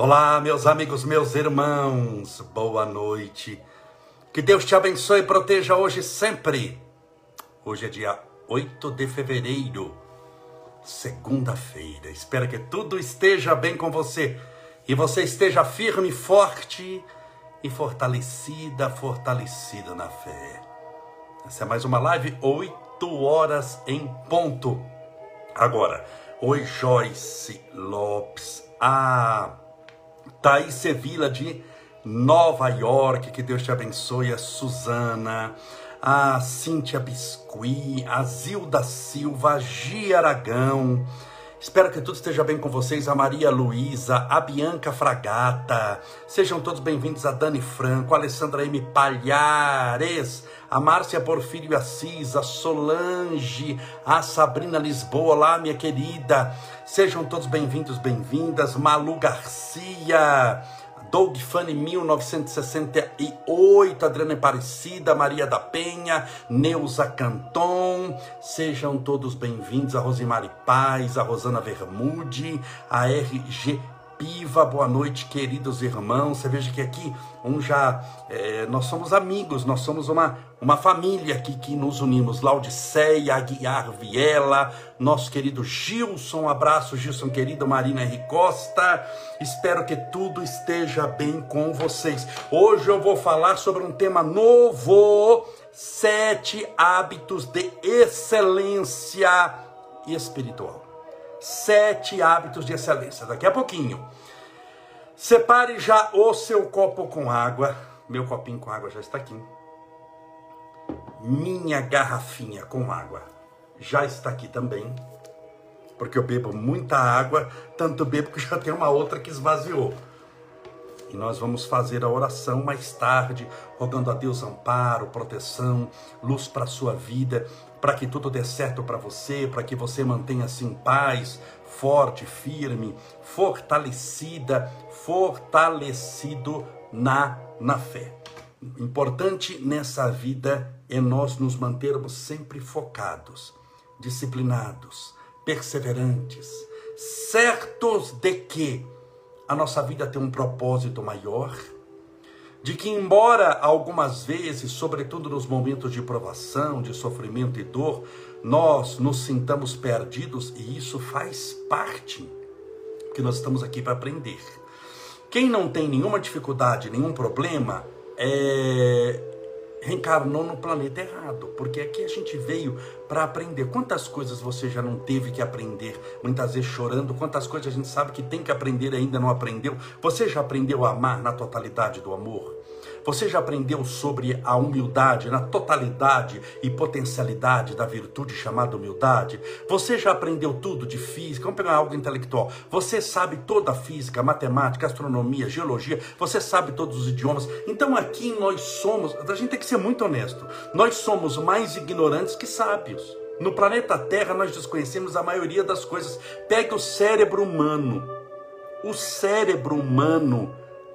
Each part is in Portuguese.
Olá, meus amigos, meus irmãos, boa noite. Que Deus te abençoe e proteja hoje sempre. Hoje é dia 8 de fevereiro, segunda-feira. Espero que tudo esteja bem com você e você esteja firme, forte e fortalecida, fortalecido na fé. Essa é mais uma live, 8 horas em ponto. Agora, oi Joyce Lopes. Ah, Thaís Sevilla de Nova York, que Deus te abençoe, a Suzana, a Cíntia Biscuit, a Zilda Silva, a Gia Aragão, Espero que tudo esteja bem com vocês, a Maria Luísa, a Bianca Fragata. Sejam todos bem-vindos a Dani Franco, a Alessandra M. Palhares, a Márcia Porfírio Assis, a Solange, a Sabrina Lisboa. Olá, minha querida. Sejam todos bem-vindos, bem-vindas. Malu Garcia. Doug Funny 1968, Adriana Aparecida, Maria da Penha, Neuza Canton, sejam todos bem-vindos, a Rosimari Paz, a Rosana Vermude, a RG Piva, boa noite, queridos irmãos. Você veja que aqui um já é, nós somos amigos, nós somos uma, uma família aqui que nos unimos. Laudiceia, Aguiar Viela, nosso querido Gilson, um abraço, Gilson querido, Marina R. Costa. Espero que tudo esteja bem com vocês. Hoje eu vou falar sobre um tema novo: sete hábitos de excelência espiritual. Sete hábitos de excelência. Daqui a pouquinho. Separe já o seu copo com água. Meu copinho com água já está aqui. Minha garrafinha com água já está aqui também. Porque eu bebo muita água, tanto bebo que já tem uma outra que esvaziou. E nós vamos fazer a oração mais tarde, rogando a Deus amparo, proteção, luz para a sua vida, para que tudo dê certo para você, para que você mantenha-se em paz, forte, firme, fortalecida, fortalecido na, na fé. Importante nessa vida é nós nos mantermos sempre focados, disciplinados, perseverantes, certos de que a nossa vida tem um propósito maior, de que, embora algumas vezes, sobretudo nos momentos de provação, de sofrimento e dor, nós nos sintamos perdidos e isso faz parte que nós estamos aqui para aprender. Quem não tem nenhuma dificuldade, nenhum problema, é, reencarnou no planeta errado, porque aqui a gente veio para aprender. Quantas coisas você já não teve que aprender, muitas vezes chorando, quantas coisas a gente sabe que tem que aprender e ainda não aprendeu. Você já aprendeu a amar na totalidade do amor? Você já aprendeu sobre a humildade na totalidade e potencialidade da virtude chamada humildade? Você já aprendeu tudo de física? Vamos pegar algo intelectual. Você sabe toda a física, matemática, astronomia, geologia, você sabe todos os idiomas. Então aqui nós somos, a gente tem que ser muito honesto, nós somos mais ignorantes que sábios. No planeta Terra nós desconhecemos a maioria das coisas. Pegue o cérebro humano. O cérebro humano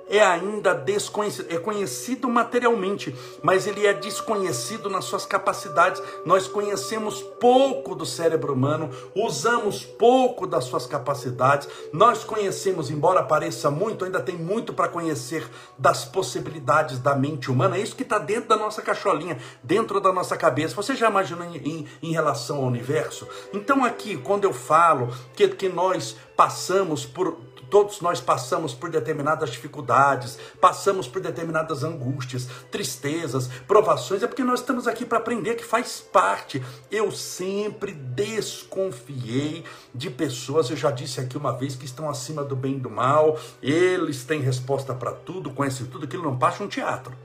é ainda desconhecido, é conhecido materialmente, mas ele é desconhecido nas suas capacidades. Nós conhecemos pouco do cérebro humano, usamos pouco das suas capacidades. Nós conhecemos, embora pareça muito, ainda tem muito para conhecer das possibilidades da mente humana. É isso que está dentro da nossa cacholinha, dentro da nossa cabeça. Você já imaginou em, em, em relação ao universo? Então, aqui, quando eu falo que, que nós passamos por Todos nós passamos por determinadas dificuldades, passamos por determinadas angústias, tristezas, provações. É porque nós estamos aqui para aprender que faz parte. Eu sempre desconfiei de pessoas, eu já disse aqui uma vez, que estão acima do bem e do mal. Eles têm resposta para tudo, conhecem tudo, aquilo não passa um teatro.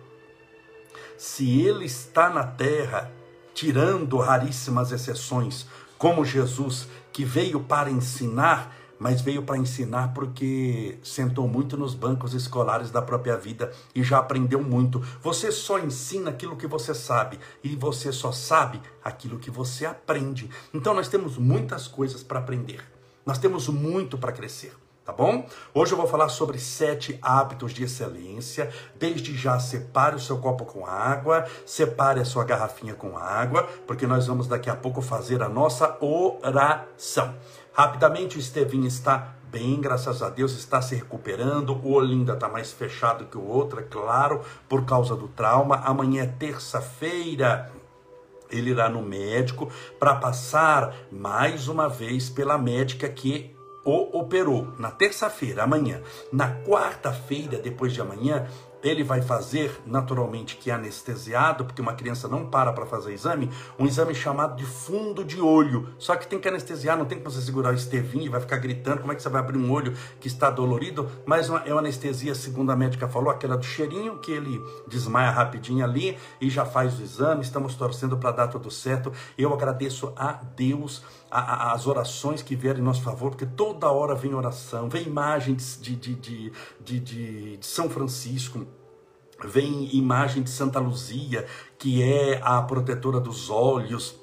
Se ele está na terra, tirando raríssimas exceções, como Jesus, que veio para ensinar, mas veio para ensinar porque sentou muito nos bancos escolares da própria vida e já aprendeu muito. Você só ensina aquilo que você sabe e você só sabe aquilo que você aprende. Então nós temos muitas coisas para aprender. Nós temos muito para crescer. Tá bom? Hoje eu vou falar sobre sete hábitos de excelência. Desde já, separe o seu copo com água, separe a sua garrafinha com água, porque nós vamos daqui a pouco fazer a nossa oração. Rapidamente o Estevinho está bem, graças a Deus, está se recuperando. O olho ainda está mais fechado que o outro, é claro, por causa do trauma. Amanhã é terça-feira. Ele irá no médico para passar mais uma vez pela médica que o operou na terça-feira, amanhã. Na quarta-feira, depois de amanhã, ele vai fazer, naturalmente, que é anestesiado, porque uma criança não para para fazer exame, um exame chamado de fundo de olho. Só que tem que anestesiar, não tem que você segurar o estevinho e vai ficar gritando. Como é que você vai abrir um olho que está dolorido? Mas é uma anestesia, segundo a médica falou, aquela do cheirinho, que ele desmaia rapidinho ali e já faz o exame. Estamos torcendo para dar tudo certo. Eu agradeço a Deus as orações que vieram em nosso favor, porque toda hora vem oração, vem imagens de, de, de, de, de, de São Francisco, vem imagem de Santa Luzia, que é a protetora dos olhos,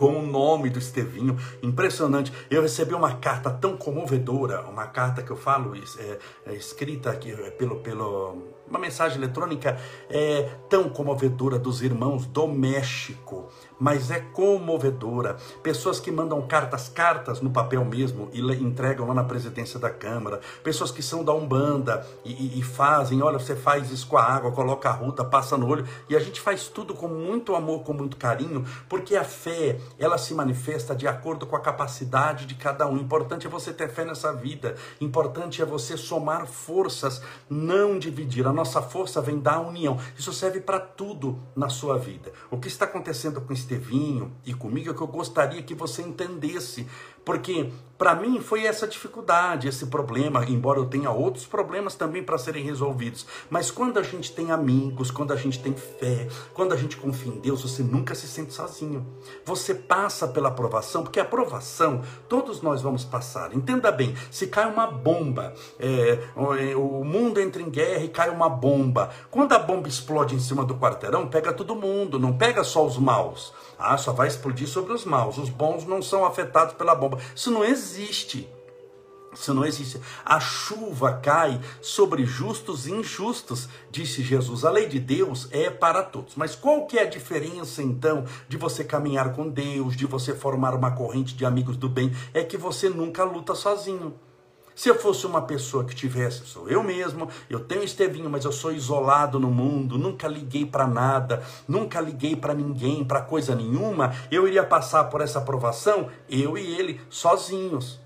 com o nome do Estevinho, impressionante. Eu recebi uma carta tão comovedora, uma carta que eu falo, é, é escrita aqui é, pelo, pelo, uma mensagem eletrônica é, tão comovedora dos irmãos do México, mas é comovedora. Pessoas que mandam cartas, cartas no papel mesmo e entregam lá na presidência da Câmara. Pessoas que são da Umbanda e, e, e fazem, olha, você faz isso com a água, coloca a ruta, passa no olho. E a gente faz tudo com muito amor, com muito carinho, porque a fé, ela se manifesta de acordo com a capacidade de cada um. Importante é você ter fé nessa vida. Importante é você somar forças, não dividir. A nossa força vem da união. Isso serve para tudo na sua vida. O que está acontecendo com Estevinho e comigo é que eu gostaria que você entendesse porque para mim foi essa dificuldade, esse problema, embora eu tenha outros problemas também para serem resolvidos. Mas quando a gente tem amigos, quando a gente tem fé, quando a gente confia em Deus, você nunca se sente sozinho. Você passa pela aprovação, porque a aprovação todos nós vamos passar. Entenda bem, se cai uma bomba, é, o mundo entra em guerra e cai uma bomba. Quando a bomba explode em cima do quarteirão, pega todo mundo, não pega só os maus. Ah, só vai explodir sobre os maus. Os bons não são afetados pela bomba. Isso não existe. Isso não existe. A chuva cai sobre justos e injustos, disse Jesus. A lei de Deus é para todos. Mas qual que é a diferença então de você caminhar com Deus, de você formar uma corrente de amigos do bem? É que você nunca luta sozinho. Se eu fosse uma pessoa que tivesse, sou eu mesmo, eu tenho Estevinho, mas eu sou isolado no mundo, nunca liguei para nada, nunca liguei para ninguém, para coisa nenhuma, eu iria passar por essa aprovação, eu e ele, sozinhos.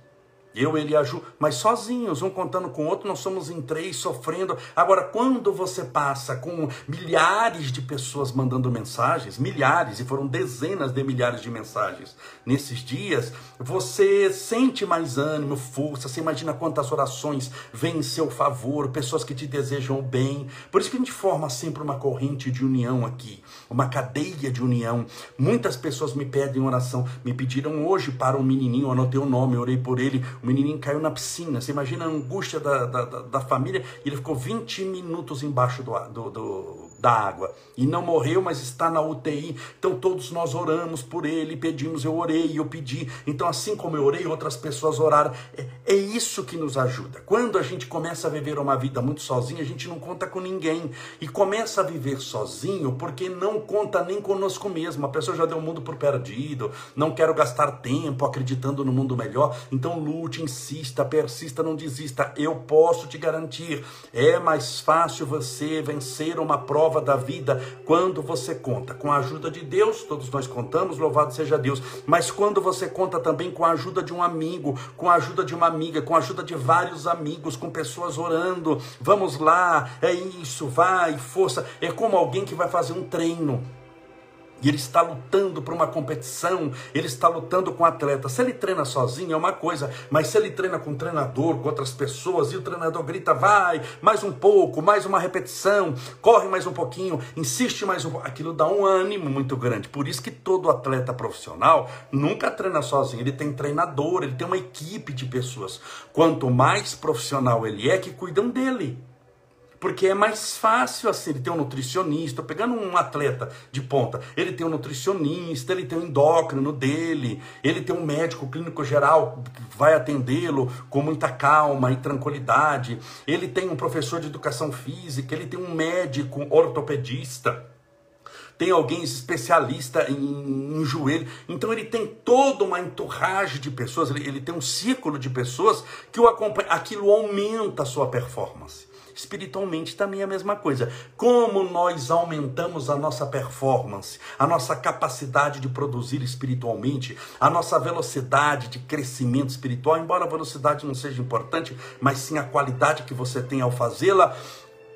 Eu, ele e a Ju, mas sozinhos, um contando com o outro, nós somos em três, sofrendo. Agora, quando você passa com milhares de pessoas mandando mensagens, milhares, e foram dezenas de milhares de mensagens nesses dias, você sente mais ânimo, força, você imagina quantas orações vêm em seu favor, pessoas que te desejam o bem. Por isso que a gente forma sempre uma corrente de união aqui, uma cadeia de união. Muitas pessoas me pedem oração, me pediram hoje para um menininho, anotei o nome, orei por ele o menininho caiu na piscina. Você imagina a angústia da, da, da família. Ele ficou 20 minutos embaixo do, do, do, da água. E não morreu, mas está na UTI. Então todos nós oramos por ele, pedimos, eu orei, eu pedi. Então, assim como eu orei, outras pessoas oraram. É, é isso que nos ajuda. Quando a gente começa a viver uma vida muito sozinho, a gente não conta com ninguém. E começa a viver sozinho porque não conta nem conosco mesmo. A pessoa já deu o mundo por perdido, não quero gastar tempo acreditando no mundo melhor. Então lute, insista, persista, não desista. Eu posso te garantir, é mais fácil você vencer uma prova da vida quando você conta. Com a ajuda de Deus, todos nós contamos, louvado seja Deus, mas quando você conta também com a ajuda de um amigo, com a ajuda de uma amiga, com a ajuda de vários amigos, com pessoas orando, vamos lá, é isso, vai, força, é como alguém que vai fazer um treino e ele está lutando para uma competição, ele está lutando com atleta. Se ele treina sozinho é uma coisa, mas se ele treina com um treinador, com outras pessoas, e o treinador grita, vai, mais um pouco, mais uma repetição, corre mais um pouquinho, insiste mais um pouco, aquilo dá um ânimo muito grande. Por isso que todo atleta profissional nunca treina sozinho, ele tem treinador, ele tem uma equipe de pessoas. Quanto mais profissional ele é, que cuidam dele porque é mais fácil assim, ele tem um nutricionista, pegando um atleta de ponta, ele tem um nutricionista, ele tem um endócrino dele, ele tem um médico clínico geral que vai atendê-lo com muita calma e tranquilidade, ele tem um professor de educação física, ele tem um médico ortopedista, tem alguém especialista em, em joelho. Então ele tem toda uma entourage de pessoas, ele, ele tem um círculo de pessoas que o acompanham. Aquilo aumenta a sua performance. Espiritualmente também é a mesma coisa. Como nós aumentamos a nossa performance, a nossa capacidade de produzir espiritualmente, a nossa velocidade de crescimento espiritual, embora a velocidade não seja importante, mas sim a qualidade que você tem ao fazê-la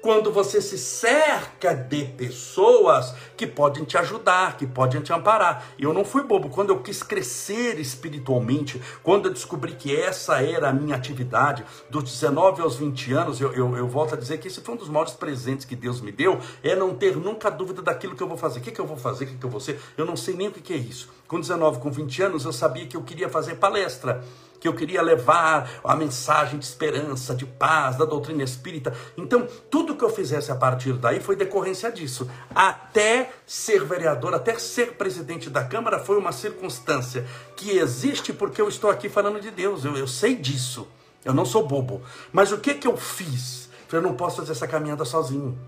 quando você se cerca de pessoas que podem te ajudar, que podem te amparar. Eu não fui bobo. Quando eu quis crescer espiritualmente, quando eu descobri que essa era a minha atividade, dos 19 aos 20 anos, eu, eu, eu volto a dizer que esse foi um dos maiores presentes que Deus me deu, é não ter nunca dúvida daquilo que eu vou fazer. O que, que eu vou fazer, o que, que eu vou ser? Eu não sei nem o que, que é isso. Com 19, com 20 anos, eu sabia que eu queria fazer palestra que eu queria levar a mensagem de esperança, de paz, da doutrina espírita. Então, tudo que eu fizesse a partir daí foi decorrência disso. Até ser vereador, até ser presidente da Câmara foi uma circunstância que existe porque eu estou aqui falando de Deus. Eu, eu sei disso. Eu não sou bobo. Mas o que que eu fiz? Eu não posso fazer essa caminhada sozinho.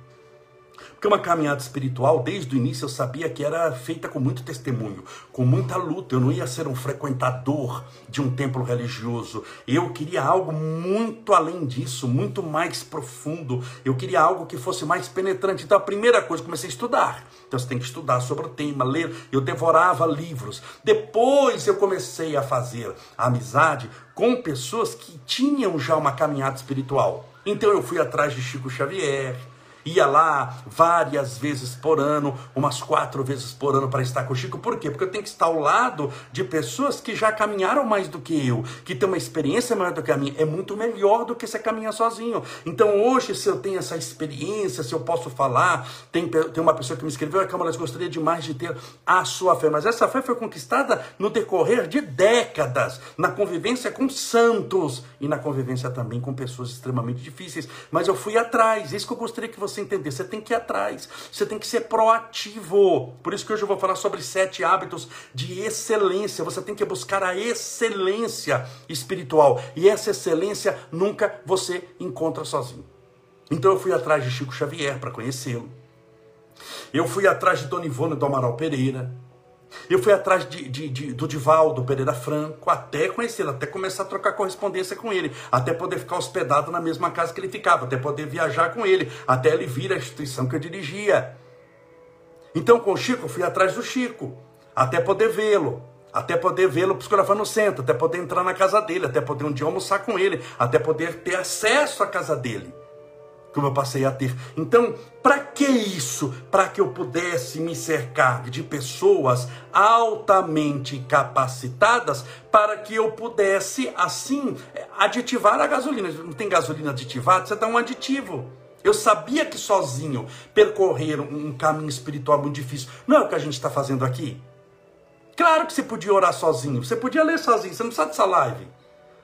Porque uma caminhada espiritual, desde o início, eu sabia que era feita com muito testemunho, com muita luta. Eu não ia ser um frequentador de um templo religioso. Eu queria algo muito além disso, muito mais profundo. Eu queria algo que fosse mais penetrante. Então, a primeira coisa, comecei a estudar. Então, você tem que estudar sobre o tema, ler. Eu devorava livros. Depois, eu comecei a fazer amizade com pessoas que tinham já uma caminhada espiritual. Então, eu fui atrás de Chico Xavier ia lá várias vezes por ano, umas quatro vezes por ano para estar com o Chico. Por quê? Porque eu tenho que estar ao lado de pessoas que já caminharam mais do que eu, que têm uma experiência maior do que a minha. É muito melhor do que você caminhar sozinho. Então hoje, se eu tenho essa experiência, se eu posso falar, tem, tem uma pessoa que me escreveu, Câmara, gostaria demais de ter a sua fé. Mas essa fé foi conquistada no decorrer de décadas, na convivência com santos e na convivência também com pessoas extremamente difíceis. Mas eu fui atrás, isso que eu gostaria que você você entender. Você tem que ir atrás, você tem que ser proativo. Por isso que hoje eu vou falar sobre sete hábitos de excelência. Você tem que buscar a excelência espiritual. E essa excelência nunca você encontra sozinho. Então eu fui atrás de Chico Xavier para conhecê-lo. Eu fui atrás de Dona Ivone do Amaral Pereira. Eu fui atrás de, de, de, do Divaldo Pereira Franco, até conhecê-lo, até começar a trocar correspondência com ele, até poder ficar hospedado na mesma casa que ele ficava, até poder viajar com ele, até ele vir à instituição que eu dirigia. Então, com o Chico, eu fui atrás do Chico, até poder vê-lo, até poder vê-lo psicografando no centro, até poder entrar na casa dele, até poder um dia almoçar com ele, até poder ter acesso à casa dele como eu passei a ter. Então, para que isso? Para que eu pudesse me cercar de pessoas altamente capacitadas para que eu pudesse, assim, aditivar a gasolina. Não tem gasolina aditivada? Você dá um aditivo. Eu sabia que sozinho percorrer um caminho espiritual muito difícil. Não é o que a gente está fazendo aqui? Claro que você podia orar sozinho, você podia ler sozinho, você não precisa dessa live.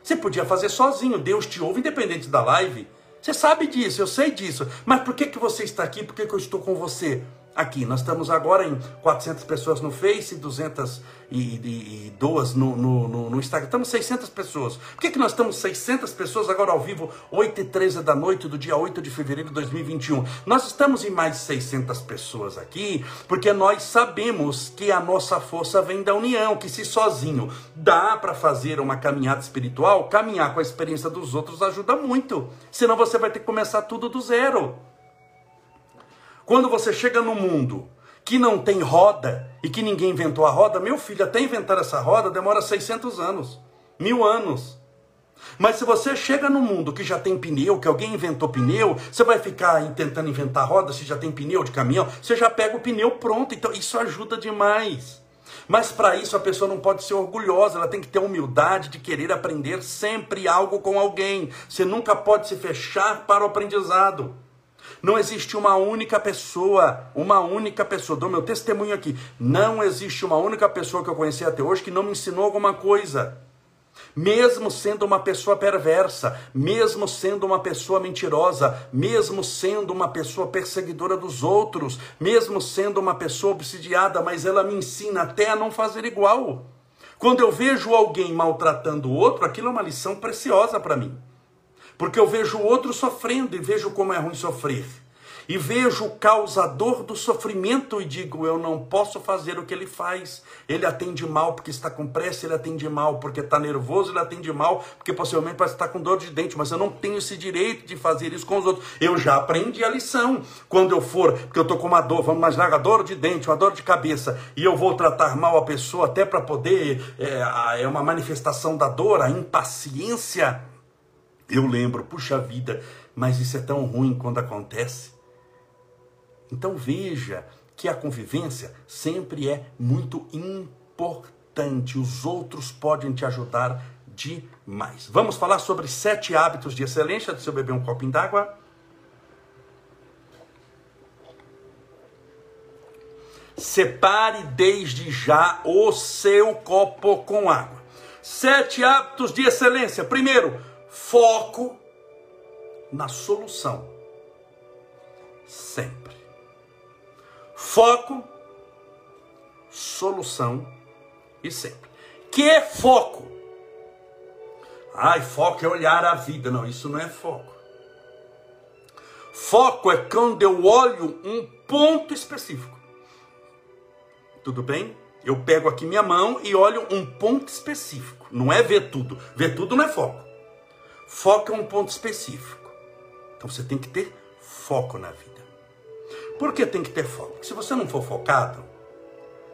Você podia fazer sozinho, Deus te ouve independente da live. Você sabe disso, eu sei disso. Mas por que, que você está aqui? Por que, que eu estou com você? Aqui. Nós estamos agora em 400 pessoas no Face, 202 no, no, no, no Instagram. Estamos 600 pessoas. Por que, que nós estamos 600 pessoas agora ao vivo, 8 e 13 da noite do dia 8 de fevereiro de 2021? Nós estamos em mais de 600 pessoas aqui, porque nós sabemos que a nossa força vem da união, que se sozinho dá para fazer uma caminhada espiritual, caminhar com a experiência dos outros ajuda muito. Senão você vai ter que começar tudo do zero. Quando você chega no mundo que não tem roda e que ninguém inventou a roda, meu filho, até inventar essa roda demora 600 anos, mil anos. Mas se você chega no mundo que já tem pneu, que alguém inventou pneu, você vai ficar tentando inventar roda se já tem pneu de caminhão, você já pega o pneu pronto, então isso ajuda demais. Mas para isso a pessoa não pode ser orgulhosa, ela tem que ter humildade de querer aprender sempre algo com alguém. Você nunca pode se fechar para o aprendizado. Não existe uma única pessoa, uma única pessoa, dou meu testemunho aqui. Não existe uma única pessoa que eu conheci até hoje que não me ensinou alguma coisa. Mesmo sendo uma pessoa perversa, mesmo sendo uma pessoa mentirosa, mesmo sendo uma pessoa perseguidora dos outros, mesmo sendo uma pessoa obsidiada, mas ela me ensina até a não fazer igual. Quando eu vejo alguém maltratando o outro, aquilo é uma lição preciosa para mim. Porque eu vejo o outro sofrendo e vejo como é ruim sofrer. e vejo o causador do sofrimento e digo: eu não posso fazer o que ele faz. Ele atende mal porque está com pressa, ele atende mal porque está nervoso, ele atende mal porque possivelmente pode estar com dor de dente, mas eu não tenho esse direito de fazer isso com os outros. Eu já aprendi a lição. Quando eu for, porque eu estou com uma dor, vamos imaginar uma dor de dente, uma dor de cabeça, e eu vou tratar mal a pessoa até para poder, é, é uma manifestação da dor, a impaciência. Eu lembro, puxa vida, mas isso é tão ruim quando acontece. Então veja que a convivência sempre é muito importante. Os outros podem te ajudar demais. Vamos falar sobre sete hábitos de excelência. Deixa eu beber um copinho d'água. Separe desde já o seu copo com água. Sete hábitos de excelência. Primeiro, foco na solução. Sempre. Foco, solução e sempre. Que foco? Ai, foco é olhar a vida. Não, isso não é foco. Foco é quando eu olho um ponto específico. Tudo bem? Eu pego aqui minha mão e olho um ponto específico. Não é ver tudo. Ver tudo não é foco. Foco é um ponto específico. Então você tem que ter foco na vida. Por que tem que ter foco? Porque se você não for focado,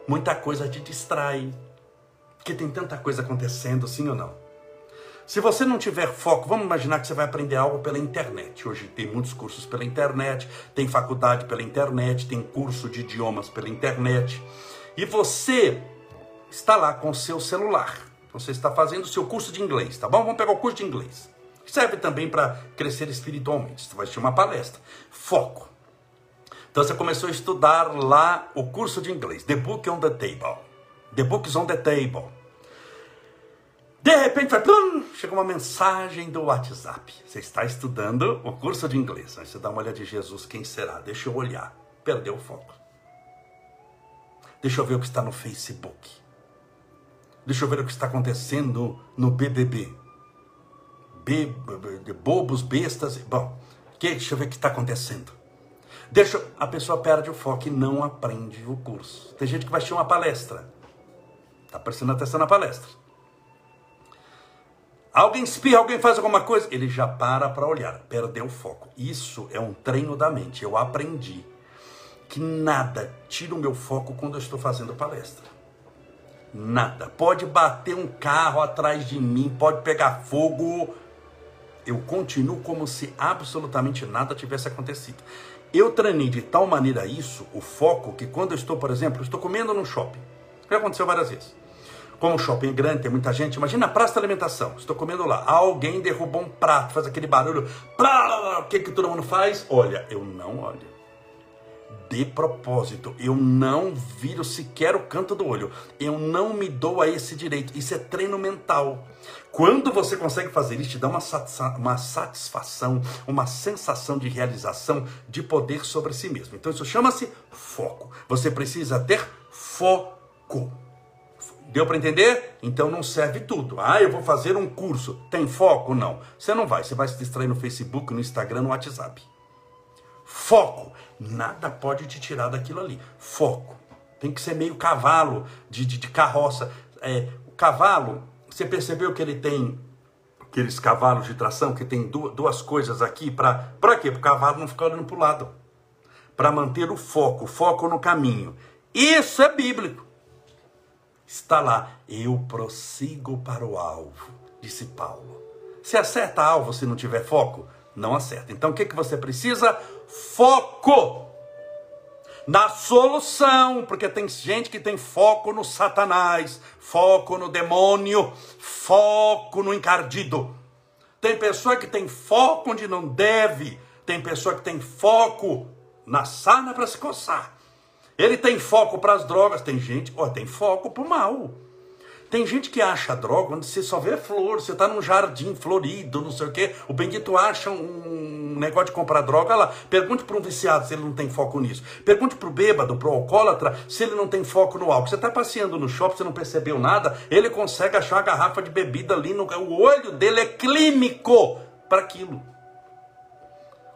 muita coisa te distrai. Porque tem tanta coisa acontecendo, sim ou não? Se você não tiver foco, vamos imaginar que você vai aprender algo pela internet. Hoje tem muitos cursos pela internet, tem faculdade pela internet, tem curso de idiomas pela internet. E você está lá com o seu celular. Você está fazendo o seu curso de inglês, tá bom? Vamos pegar o curso de inglês. Serve também para crescer espiritualmente. Você vai ter uma palestra. Foco. Então você começou a estudar lá o curso de inglês. The Book on the Table. The Book is on the Table. De repente, vai, plum, chega uma mensagem do WhatsApp. Você está estudando o curso de inglês. Aí você dá uma olhada de Jesus, quem será? Deixa eu olhar. Perdeu o foco. Deixa eu ver o que está no Facebook. Deixa eu ver o que está acontecendo no BBB be, bobos, bestas. Bom, que, deixa eu ver o que está acontecendo. Deixa, a pessoa perde o foco e não aprende o curso. Tem gente que vai assistir uma palestra. Está prestando atenção na palestra. Alguém espirra, alguém faz alguma coisa, ele já para para olhar, perdeu o foco. Isso é um treino da mente. Eu aprendi que nada tira o meu foco quando eu estou fazendo palestra. Nada. Pode bater um carro atrás de mim, pode pegar fogo, eu continuo como se absolutamente nada tivesse acontecido. Eu treinei de tal maneira isso, o foco, que quando eu estou, por exemplo, estou comendo no shopping. Já aconteceu várias vezes. Como o shopping é grande, tem muita gente. Imagina a praça de alimentação. Estou comendo lá. Alguém derrubou um prato, faz aquele barulho. O que, que todo mundo faz? Olha, eu não olho de propósito. Eu não viro sequer o canto do olho. Eu não me dou a esse direito. Isso é treino mental. Quando você consegue fazer isso, te dá uma, uma satisfação, uma sensação de realização, de poder sobre si mesmo. Então isso chama-se foco. Você precisa ter foco. Deu para entender? Então não serve tudo. Ah, eu vou fazer um curso. Tem foco? Não. Você não vai. Você vai se distrair no Facebook, no Instagram, no WhatsApp. Foco. Nada pode te tirar daquilo ali. Foco. Tem que ser meio cavalo de, de, de carroça. É, o cavalo, você percebeu que ele tem aqueles cavalos de tração que tem duas, duas coisas aqui para para quê? Para o cavalo não ficar olhando para o lado. Para manter o foco, foco no caminho. Isso é bíblico. Está lá, eu prossigo para o alvo, disse Paulo. Se acerta alvo se não tiver foco? Não acerta. Então o que, que você precisa? Foco na solução, porque tem gente que tem foco no Satanás, foco no demônio, foco no encardido. Tem pessoa que tem foco onde não deve, tem pessoa que tem foco na sana para se coçar. Ele tem foco para as drogas, tem gente, ó, tem foco para o mal. Tem gente que acha droga onde você só vê flor, você está num jardim florido, não sei o quê. O Benguito acha um negócio de comprar droga lá. Pergunte para um viciado se ele não tem foco nisso. Pergunte para o bêbado, para o alcoólatra, se ele não tem foco no álcool. Você está passeando no shopping, você não percebeu nada, ele consegue achar a garrafa de bebida ali. No... O olho dele é clínico para aquilo.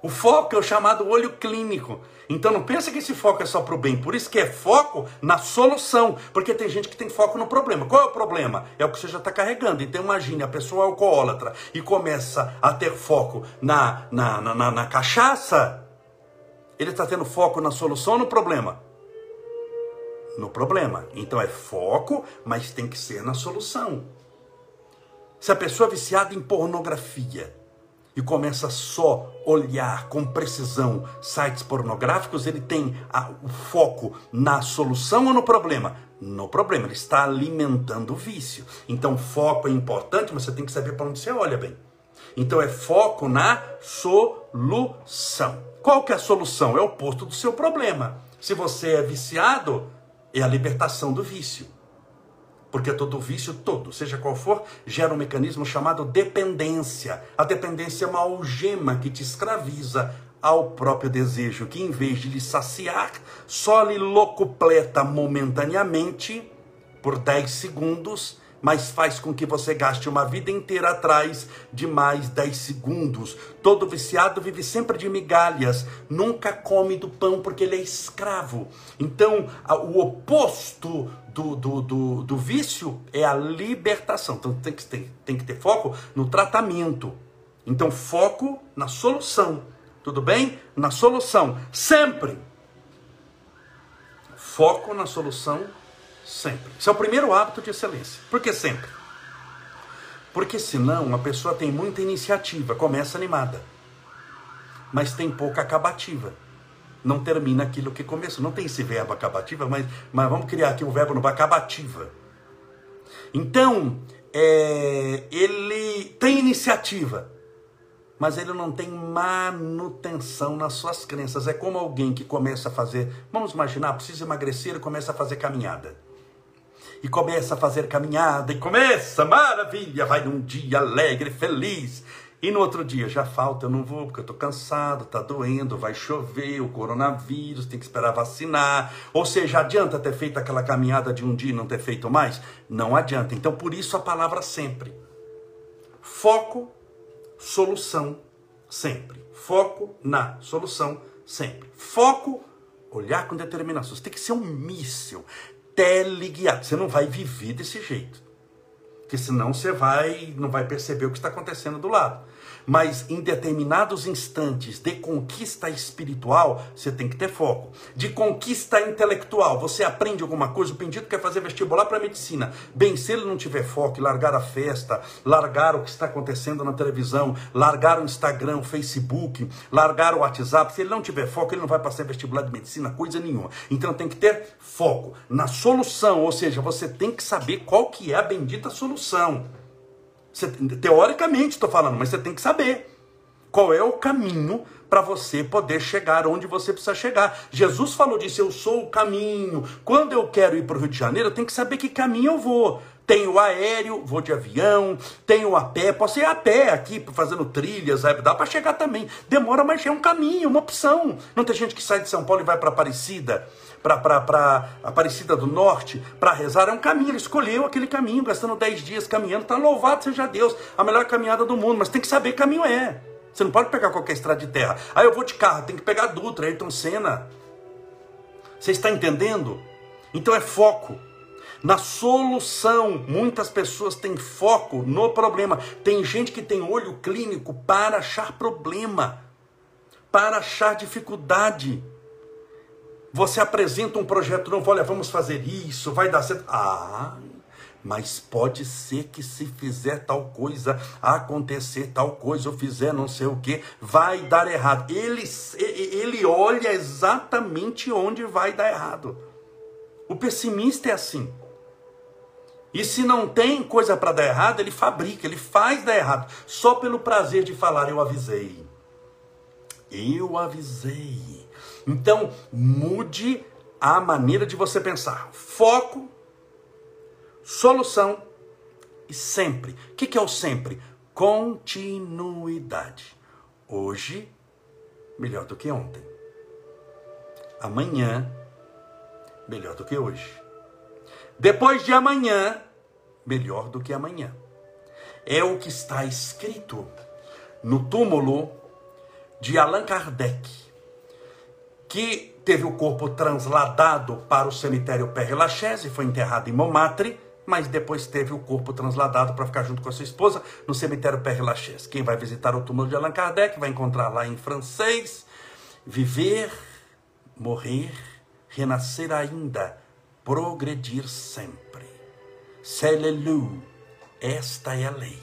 O foco é o chamado olho clínico. Então não pensa que esse foco é só para o bem. Por isso que é foco na solução. Porque tem gente que tem foco no problema. Qual é o problema? É o que você já está carregando. Então imagine, a pessoa é alcoólatra e começa a ter foco na, na, na, na, na cachaça. Ele está tendo foco na solução ou no problema? No problema. Então é foco, mas tem que ser na solução. Se a pessoa é viciada em pornografia, e começa só olhar com precisão sites pornográficos, ele tem a, o foco na solução ou no problema? No problema, ele está alimentando o vício. Então, foco é importante, mas você tem que saber para onde você olha bem. Então, é foco na solução. Qual que é a solução? É o oposto do seu problema. Se você é viciado, é a libertação do vício. Porque todo vício, todo, seja qual for, gera um mecanismo chamado dependência. A dependência é uma algema que te escraviza ao próprio desejo, que em vez de lhe saciar, só lhe locupleta momentaneamente, por 10 segundos, mas faz com que você gaste uma vida inteira atrás de mais 10 segundos. Todo viciado vive sempre de migalhas, nunca come do pão porque ele é escravo. Então, o oposto do, do, do, do vício é a libertação. Então, tem que, tem, tem que ter foco no tratamento. Então, foco na solução. Tudo bem? Na solução. Sempre. Foco na solução Sempre. Esse é o primeiro hábito de excelência. Por que sempre? Porque senão a pessoa tem muita iniciativa, começa animada, mas tem pouca acabativa. Não termina aquilo que começou. Não tem esse verbo acabativa, mas, mas vamos criar aqui o verbo no acabativa. Então, é, ele tem iniciativa, mas ele não tem manutenção nas suas crenças. É como alguém que começa a fazer, vamos imaginar, precisa emagrecer e começa a fazer caminhada e começa a fazer caminhada, e começa, maravilha, vai num dia alegre, feliz. E no outro dia, já falta, eu não vou porque eu estou cansado, está doendo, vai chover, o coronavírus, tem que esperar vacinar. Ou seja, adianta ter feito aquela caminhada de um dia e não ter feito mais? Não adianta. Então, por isso a palavra sempre. Foco, solução, sempre. Foco na solução, sempre. Foco, olhar com determinação. Você tem que ser um míssil teleguiado. Você não vai viver desse jeito. Porque senão você vai, não vai perceber o que está acontecendo do lado mas em determinados instantes de conquista espiritual, você tem que ter foco. De conquista intelectual, você aprende alguma coisa, o bendito quer fazer vestibular para medicina. Bem, se ele não tiver foco, largar a festa, largar o que está acontecendo na televisão, largar o Instagram, o Facebook, largar o WhatsApp, se ele não tiver foco, ele não vai passar vestibular de medicina, coisa nenhuma. Então tem que ter foco na solução, ou seja, você tem que saber qual que é a bendita solução. Você, teoricamente estou falando, mas você tem que saber qual é o caminho para você poder chegar onde você precisa chegar. Jesus falou disso, eu sou o caminho. Quando eu quero ir para o Rio de Janeiro, eu tenho que saber que caminho eu vou. Tenho aéreo, vou de avião, tenho a pé, posso ir a pé aqui, fazendo trilhas, dá para chegar também. Demora, mas é um caminho, uma opção. Não tem gente que sai de São Paulo e vai para Aparecida para Aparecida do Norte para rezar, é um caminho. Ele escolheu aquele caminho, gastando 10 dias caminhando. Está louvado seja Deus, a melhor caminhada do mundo, mas tem que saber que caminho é. Você não pode pegar qualquer estrada de terra. Aí eu vou de carro, tem que pegar Dutra, Ayrton Senna. Você está entendendo? Então é foco. Na solução, muitas pessoas têm foco no problema. Tem gente que tem olho clínico para achar problema, para achar dificuldade. Você apresenta um projeto novo, olha, vamos fazer isso, vai dar certo. Ah, mas pode ser que se fizer tal coisa, acontecer tal coisa, ou fizer não sei o que, vai dar errado. Ele, ele olha exatamente onde vai dar errado. O pessimista é assim. E se não tem coisa para dar errado, ele fabrica, ele faz dar errado, só pelo prazer de falar, eu avisei. Eu avisei. Então, mude a maneira de você pensar. Foco, solução e sempre. O que é o sempre? Continuidade. Hoje, melhor do que ontem. Amanhã, melhor do que hoje. Depois de amanhã, melhor do que amanhã. É o que está escrito no túmulo de Allan Kardec, que teve o corpo transladado para o cemitério Père Lachaise e foi enterrado em Montmartre, mas depois teve o corpo transladado para ficar junto com a sua esposa no cemitério Père Lachaise. Quem vai visitar o túmulo de Allan Kardec vai encontrar lá em francês: viver, morrer, renascer ainda, progredir sempre. C'est le loup. Esta é a lei.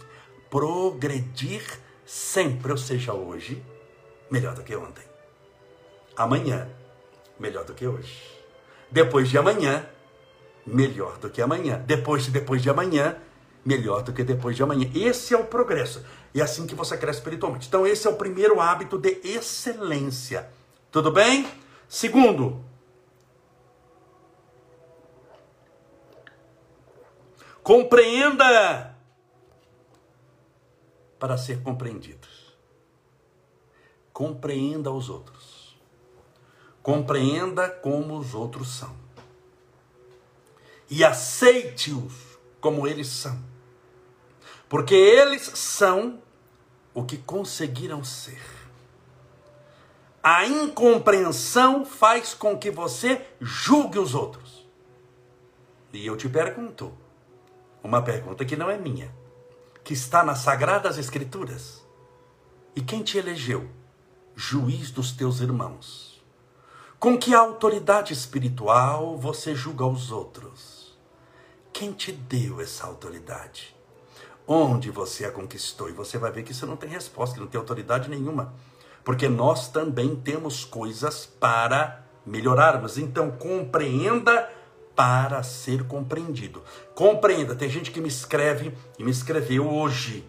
Progredir sempre, ou seja, hoje, melhor do que ontem. Amanhã, melhor do que hoje. Depois de amanhã, melhor do que amanhã. Depois de depois de amanhã, melhor do que depois de amanhã. Esse é o progresso. E é assim que você cresce espiritualmente. Então, esse é o primeiro hábito de excelência. Tudo bem? Segundo, compreenda para ser compreendido. Compreenda os outros. Compreenda como os outros são. E aceite-os como eles são. Porque eles são o que conseguiram ser. A incompreensão faz com que você julgue os outros. E eu te pergunto, uma pergunta que não é minha que está nas sagradas escrituras? E quem te elegeu? Juiz dos teus irmãos. Com que autoridade espiritual você julga os outros? Quem te deu essa autoridade? Onde você a conquistou? E você vai ver que isso não tem resposta, que não tem autoridade nenhuma. Porque nós também temos coisas para melhorarmos. Então compreenda para ser compreendido. Compreenda, tem gente que me escreve e me escreveu hoje.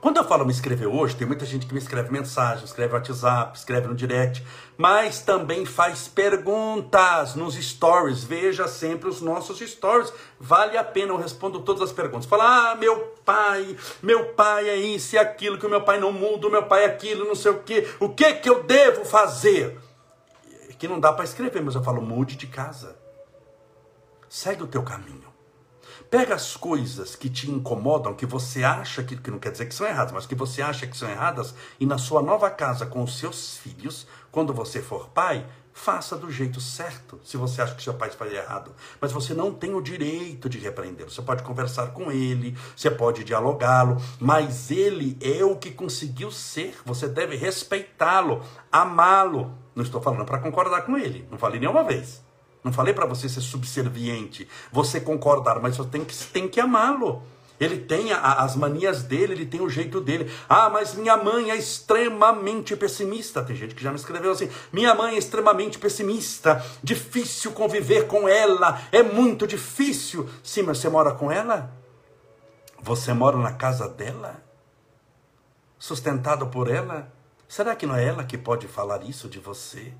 Quando eu falo me escreveu hoje, tem muita gente que me escreve mensagem, escreve WhatsApp, escreve no direct, mas também faz perguntas nos stories. Veja sempre os nossos stories. Vale a pena, eu respondo todas as perguntas. Fala, ah, meu pai, meu pai é isso e aquilo, que o meu pai não muda, o meu pai é aquilo, não sei o quê. O que que eu devo fazer? Que não dá para escrever, mas eu falo, mude de casa. Segue o teu caminho. Pega as coisas que te incomodam, que você acha que, que não quer dizer que são erradas, mas que você acha que são erradas, e na sua nova casa com os seus filhos, quando você for pai, faça do jeito certo, se você acha que seu pai faz errado. Mas você não tem o direito de repreendê-lo. Você pode conversar com ele, você pode dialogá-lo, mas ele é o que conseguiu ser. Você deve respeitá-lo, amá-lo. Não estou falando para concordar com ele, não falei nenhuma vez. Não falei para você ser subserviente, você concordar, mas você tem que, tem que amá-lo. Ele tem a, as manias dele, ele tem o jeito dele. Ah, mas minha mãe é extremamente pessimista. Tem gente que já me escreveu assim: minha mãe é extremamente pessimista, difícil conviver com ela, é muito difícil. Sim, mas você mora com ela? Você mora na casa dela? Sustentado por ela? Será que não é ela que pode falar isso de você?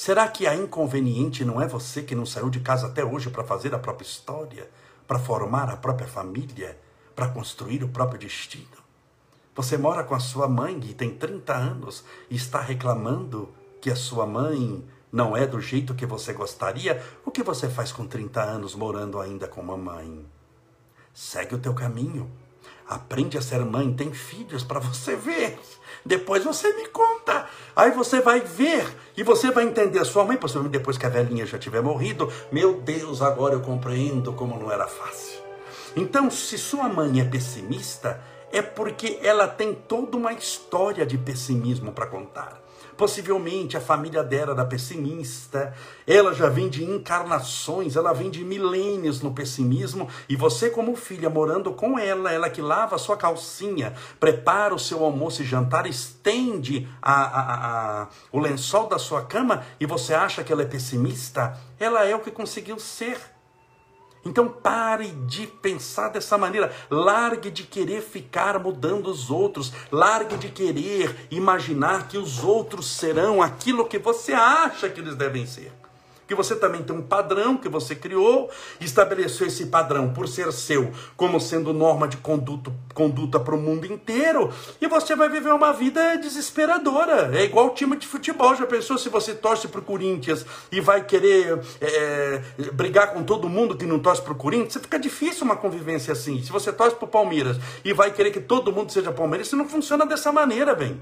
Será que a inconveniente não é você que não saiu de casa até hoje para fazer a própria história, para formar a própria família, para construir o próprio destino? Você mora com a sua mãe e tem 30 anos e está reclamando que a sua mãe não é do jeito que você gostaria? O que você faz com 30 anos morando ainda com mamãe? Segue o teu caminho. Aprende a ser mãe, tem filhos para você ver. Depois você me conta. Aí você vai ver e você vai entender a sua mãe, possivelmente depois que a velhinha já tiver morrido. Meu Deus, agora eu compreendo como não era fácil. Então, se sua mãe é pessimista, é porque ela tem toda uma história de pessimismo para contar. Possivelmente a família dela era pessimista, ela já vem de encarnações, ela vem de milênios no pessimismo, e você, como filha, morando com ela, ela que lava a sua calcinha, prepara o seu almoço e jantar, estende a, a, a, o lençol da sua cama, e você acha que ela é pessimista, ela é o que conseguiu ser. Então pare de pensar dessa maneira. Largue de querer ficar mudando os outros. Largue de querer imaginar que os outros serão aquilo que você acha que eles devem ser que você também tem um padrão que você criou, estabeleceu esse padrão por ser seu, como sendo norma de conduta, conduta para o mundo inteiro, e você vai viver uma vida desesperadora. É igual time de futebol. Já pensou se você torce para o Corinthians e vai querer é, brigar com todo mundo que não torce para o Corinthians? Fica difícil uma convivência assim. Se você torce para o Palmeiras e vai querer que todo mundo seja palmeirense, não funciona dessa maneira, bem.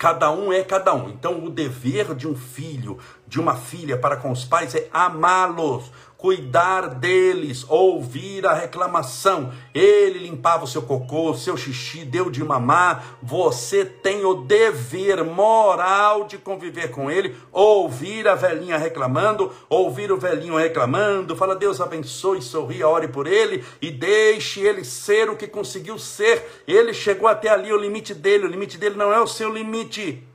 Cada um é cada um. Então, o dever de um filho, de uma filha para com os pais é amá-los, cuidar deles, ouvir a reclamação. Ele limpava o seu cocô, seu xixi, deu de mamar. Você tem o dever moral de conviver com ele, ouvir a velhinha reclamando, ouvir o velhinho reclamando. Fala, Deus abençoe, sorria, ore por ele e deixe ele ser o que conseguiu ser. Ele chegou até ali, o limite dele, o limite dele não é o seu limite.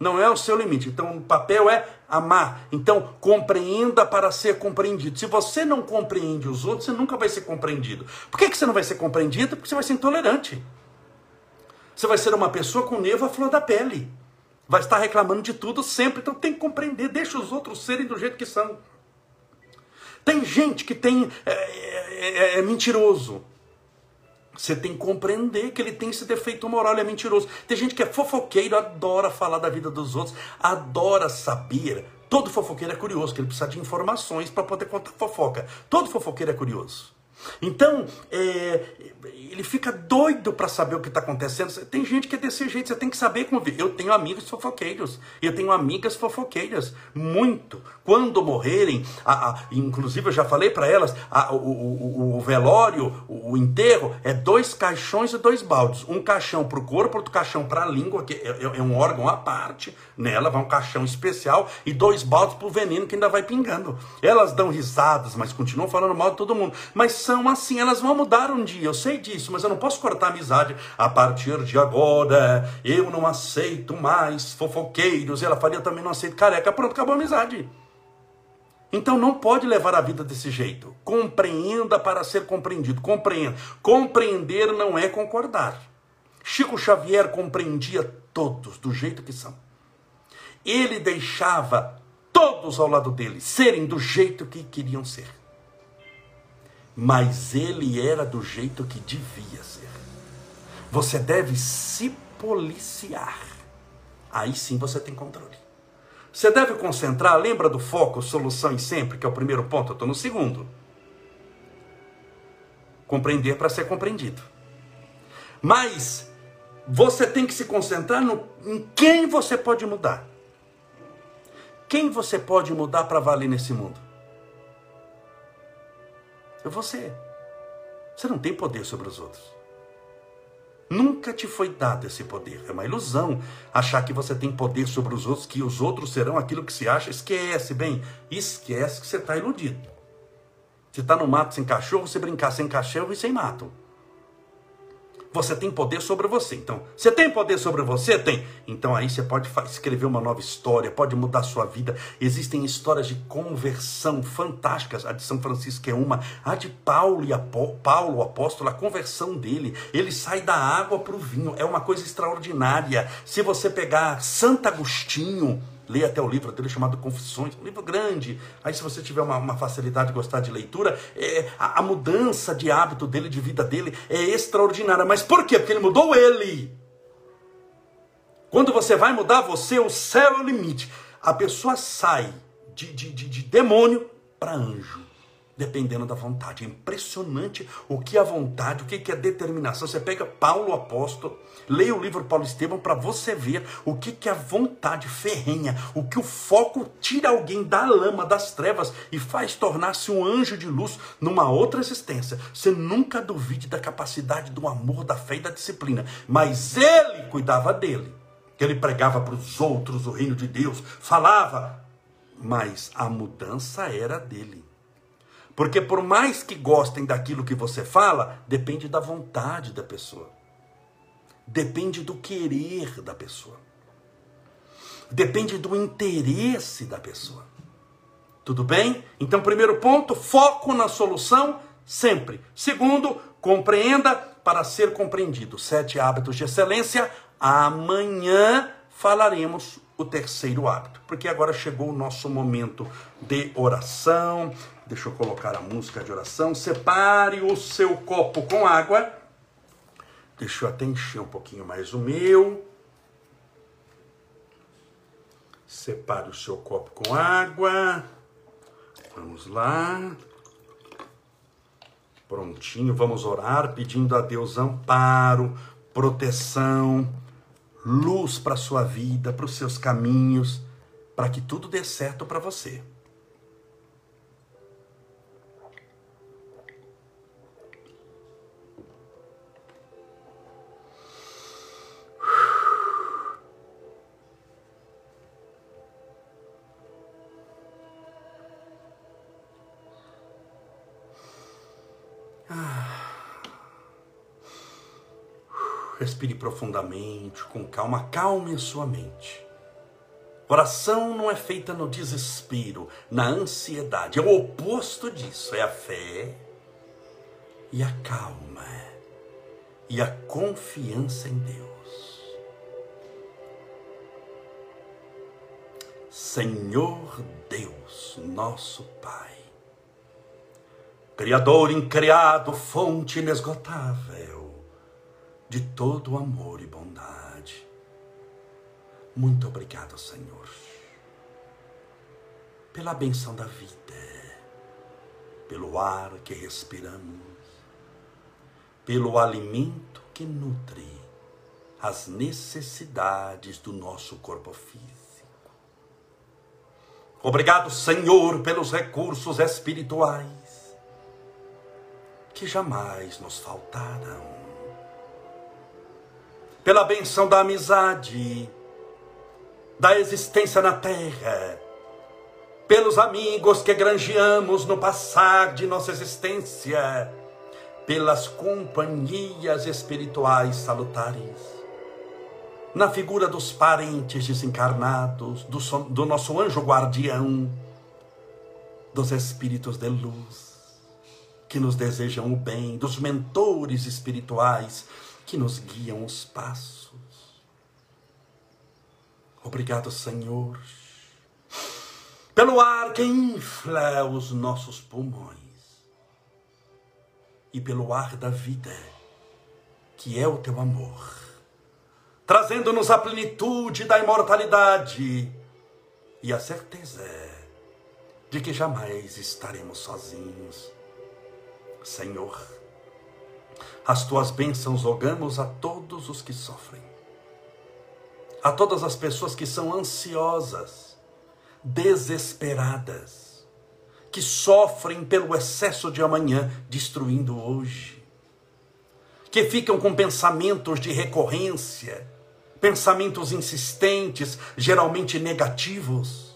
Não é o seu limite. Então, o papel é amar. Então, compreenda para ser compreendido. Se você não compreende os outros, você nunca vai ser compreendido. Por que, que você não vai ser compreendido? Porque você vai ser intolerante. Você vai ser uma pessoa com nervo à flor da pele. Vai estar reclamando de tudo sempre. Então, tem que compreender. Deixa os outros serem do jeito que são. Tem gente que tem é, é, é, é mentiroso. Você tem que compreender que ele tem esse defeito moral, ele é mentiroso. Tem gente que é fofoqueiro, adora falar da vida dos outros, adora saber. Todo fofoqueiro é curioso, que ele precisa de informações para poder contar fofoca. Todo fofoqueiro é curioso. Então, é, ele fica doido para saber o que está acontecendo. Tem gente que é desse jeito, você tem que saber conviver. Eu tenho amigos fofoqueiros, eu tenho amigas fofoqueiras, muito. Quando morrerem, a, a, inclusive eu já falei para elas, a, o, o, o, velório, o, o, enterro, é dois caixões e dois baldes. Um caixão para o corpo, outro caixão para a língua, que é, é, é, um órgão à parte. Nela vai um caixão especial e dois baldes para o veneno que ainda vai pingando. Elas dão risadas, mas continuam falando mal de todo mundo. Mas são assim, elas vão mudar um dia, eu sei disso, mas eu não posso cortar a amizade. A partir de agora, eu não aceito mais fofoqueiros. E ela faria também não aceito careca. Pronto, acabou a amizade. Então não pode levar a vida desse jeito. Compreenda para ser compreendido. Compreenda. Compreender não é concordar. Chico Xavier compreendia todos do jeito que são. Ele deixava todos ao lado dele serem do jeito que queriam ser mas ele era do jeito que devia ser. Você deve se policiar. Aí sim você tem controle. Você deve concentrar, lembra do foco, solução e sempre, que é o primeiro ponto, eu estou no segundo. Compreender para ser compreendido. Mas você tem que se concentrar no, em quem você pode mudar. Quem você pode mudar para valer nesse mundo? É você. Você não tem poder sobre os outros. Nunca te foi dado esse poder. É uma ilusão achar que você tem poder sobre os outros, que os outros serão aquilo que se acha. Esquece, bem, esquece que você está iludido. Você está no mato sem cachorro, você brincar sem cachorro e sem mato. Você tem poder sobre você. Então, você tem poder sobre você? Tem. Então aí você pode escrever uma nova história, pode mudar a sua vida. Existem histórias de conversão fantásticas. A de São Francisco é uma. A de Paulo e Paulo, o apóstolo, a conversão dele. Ele sai da água para o vinho. É uma coisa extraordinária. Se você pegar Santo Agostinho, Leia até o livro dele chamado Confissões, um livro grande. Aí, se você tiver uma, uma facilidade de gostar de leitura, é, a, a, mudança de hábito dele, de vida dele, é extraordinária. Mas por quê? Porque ele mudou ele. Quando você vai mudar você, o céu é o limite. A pessoa sai de, de, de, de demônio para anjo dependendo da vontade. É impressionante o que a vontade, o que é determinação. Você pega Paulo apóstolo, leia o livro Paulo Estevão para você ver o que que a vontade ferrenha, o que o foco tira alguém da lama, das trevas e faz tornar-se um anjo de luz numa outra existência. Você nunca duvide da capacidade do amor, da fé e da disciplina, mas ele cuidava dele. Ele pregava para os outros o reino de Deus, falava, mas a mudança era dele. Porque por mais que gostem daquilo que você fala, depende da vontade da pessoa. Depende do querer da pessoa. Depende do interesse da pessoa. Tudo bem? Então, primeiro ponto, foco na solução sempre. Segundo, compreenda para ser compreendido. Sete hábitos de excelência. Amanhã falaremos o terceiro hábito, porque agora chegou o nosso momento de oração, Deixa eu colocar a música de oração. Separe o seu copo com água. Deixa eu até encher um pouquinho mais o meu. Separe o seu copo com água. Vamos lá. Prontinho, vamos orar pedindo a Deus amparo, proteção. Luz para a sua vida, para os seus caminhos, para que tudo dê certo para você. Respire profundamente, com calma, calme sua mente. Oração não é feita no desespero, na ansiedade. É o oposto disso. É a fé e a calma e a confiança em Deus. Senhor Deus, nosso Pai, Criador incriado, fonte inesgotável de todo amor e bondade. Muito obrigado, Senhor, pela benção da vida, pelo ar que respiramos, pelo alimento que nutre as necessidades do nosso corpo físico. Obrigado, Senhor, pelos recursos espirituais que jamais nos faltarão pela benção da amizade, da existência na terra, pelos amigos que granjeamos no passar de nossa existência, pelas companhias espirituais salutares, na figura dos parentes desencarnados, do, do nosso anjo guardião, dos espíritos de luz que nos desejam o bem, dos mentores espirituais que nos guiam os passos. Obrigado, Senhor, pelo ar que infla os nossos pulmões e pelo ar da vida, que é o teu amor, trazendo-nos a plenitude da imortalidade e a certeza de que jamais estaremos sozinhos. Senhor, as tuas bênçãos rogamos a todos os que sofrem, a todas as pessoas que são ansiosas, desesperadas, que sofrem pelo excesso de amanhã, destruindo hoje, que ficam com pensamentos de recorrência, pensamentos insistentes, geralmente negativos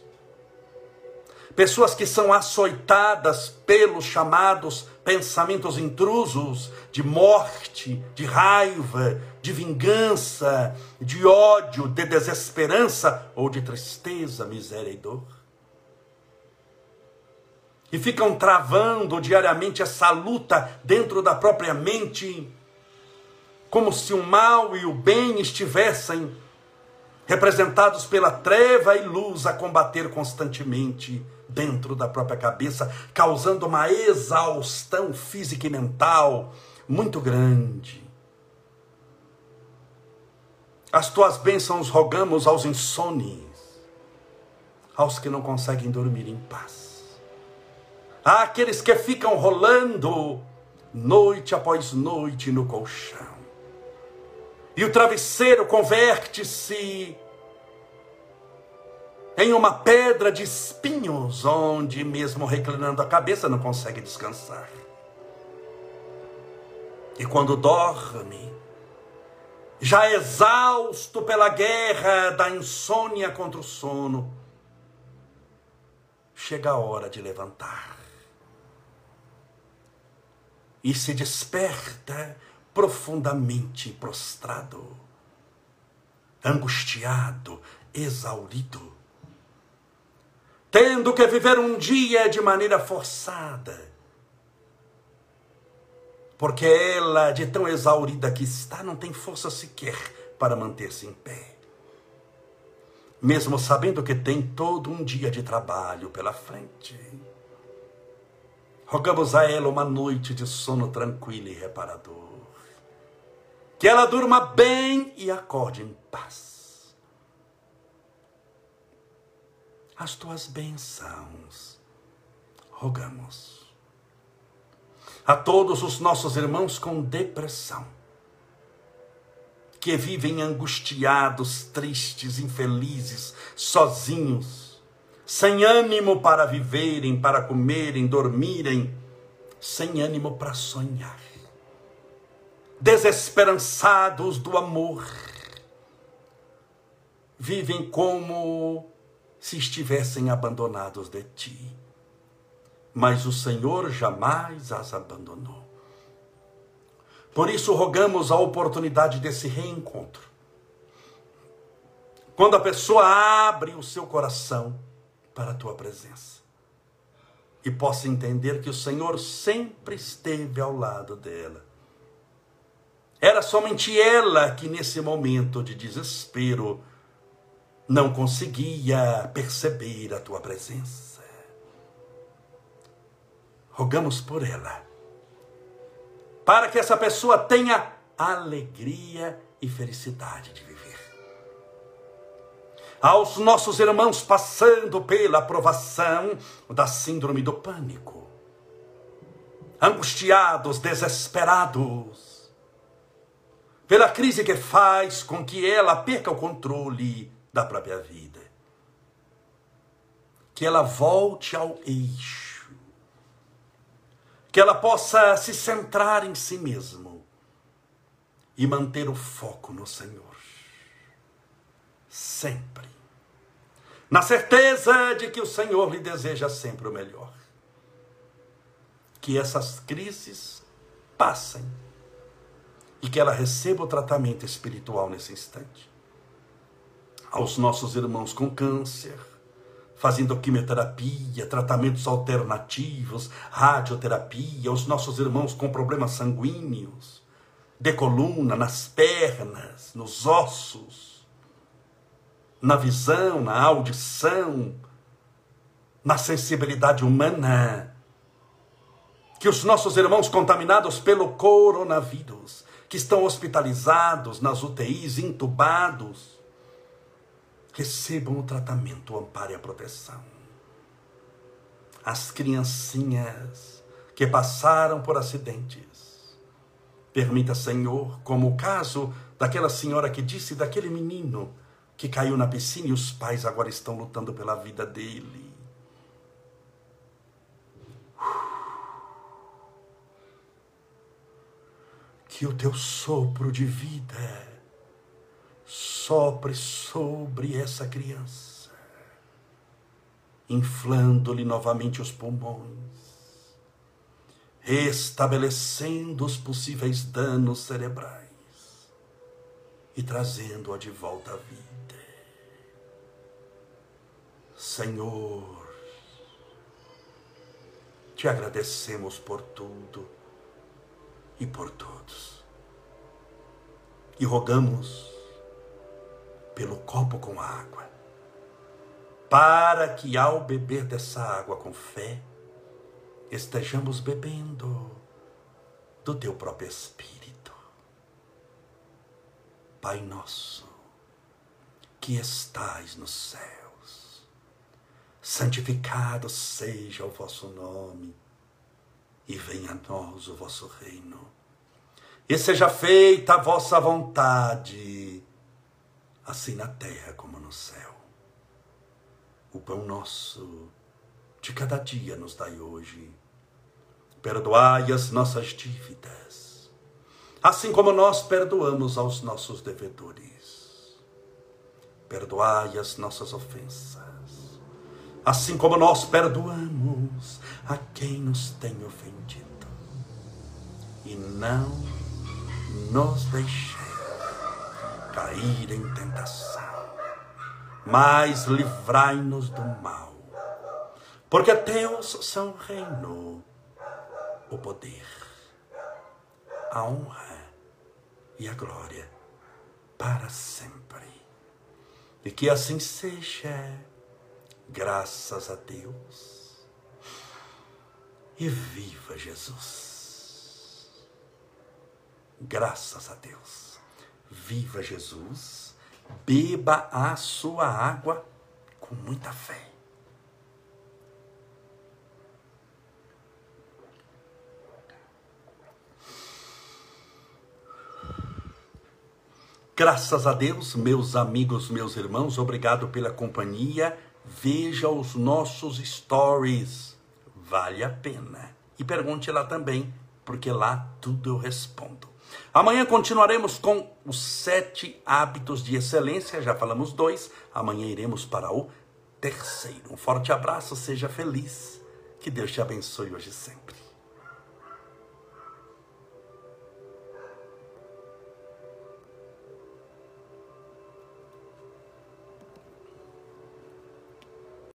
pessoas que são açoitadas pelos chamados pensamentos intrusos de morte, de raiva, de vingança, de ódio, de desesperança ou de tristeza, miséria e dor. E ficam travando diariamente essa luta dentro da própria mente, como se o mal e o bem estivessem representados pela treva e luz a combater constantemente dentro da própria cabeça, causando uma exaustão física e mental muito grande. As tuas bênçãos rogamos aos insones, aos que não conseguem dormir em paz, àqueles que ficam rolando noite após noite no colchão, e o travesseiro converte-se em uma pedra de espinhos, onde, mesmo reclinando a cabeça, não consegue descansar. E quando dorme, já exausto pela guerra da insônia contra o sono, chega a hora de levantar. E se desperta profundamente prostrado, angustiado, exaurido tendo que viver um dia de maneira forçada. Porque ela, de tão exaurida que está, não tem força sequer para manter-se em pé. Mesmo sabendo que tem todo um dia de trabalho pela frente. Rogamos a ela uma noite de sono tranquilo e reparador. Que ela durma bem e acorde em paz as tuas bênçãos. Rogamos. A todos os nossos irmãos com depressão, que vivem angustiados, tristes, infelizes, sozinhos, sem ânimo para viverem, para comerem, dormirem, sem ânimo para sonhar, desesperançados do amor, vivem como se estivessem abandonados de ti. Mas o Senhor jamais as abandonou. Por isso, rogamos a oportunidade desse reencontro. Quando a pessoa abre o seu coração para a tua presença e possa entender que o Senhor sempre esteve ao lado dela. Era somente ela que, nesse momento de desespero, não conseguia perceber a tua presença. Rogamos por ela, para que essa pessoa tenha alegria e felicidade de viver. Aos nossos irmãos passando pela aprovação da síndrome do pânico, angustiados, desesperados, pela crise que faz com que ela perca o controle da própria vida. Que ela volte ao eixo. Que ela possa se centrar em si mesmo e manter o foco no Senhor. Sempre. Na certeza de que o Senhor lhe deseja sempre o melhor. Que essas crises passem e que ela receba o tratamento espiritual nesse instante aos nossos irmãos com câncer, fazendo quimioterapia, tratamentos alternativos, radioterapia, aos nossos irmãos com problemas sanguíneos, de coluna, nas pernas, nos ossos, na visão, na audição, na sensibilidade humana. Que os nossos irmãos contaminados pelo coronavírus, que estão hospitalizados nas UTIs, intubados, recebam o tratamento, o amparo e a proteção. As criancinhas que passaram por acidentes. Permita, Senhor, como o caso daquela senhora que disse daquele menino que caiu na piscina e os pais agora estão lutando pela vida dele. Que o teu sopro de vida sopre sobre essa criança, inflando-lhe novamente os pulmões, restabelecendo os possíveis danos cerebrais e trazendo-a de volta à vida. Senhor, te agradecemos por tudo e por todos. E rogamos pelo copo com água, para que ao beber dessa água com fé, estejamos bebendo do teu próprio Espírito. Pai nosso, que estais nos céus, santificado seja o vosso nome, e venha a nós o vosso reino, e seja feita a vossa vontade assim na terra como no céu. O pão nosso de cada dia nos dai hoje. Perdoai as nossas dívidas, assim como nós perdoamos aos nossos devedores. Perdoai as nossas ofensas, assim como nós perdoamos a quem nos tem ofendido. E não nos deixeis cair em tentação, mas livrai-nos do mal. Porque teus são o reino, o poder, a honra e a glória para sempre. E que assim seja, graças a Deus. E viva Jesus. Graças a Deus. Viva Jesus, beba a sua água com muita fé. Graças a Deus, meus amigos, meus irmãos, obrigado pela companhia. Veja os nossos stories, vale a pena. E pergunte lá também, porque lá tudo eu respondo. Amanhã continuaremos com os sete hábitos de excelência, já falamos dois, amanhã iremos para o terceiro. Um forte abraço, seja feliz, que Deus te abençoe hoje e sempre.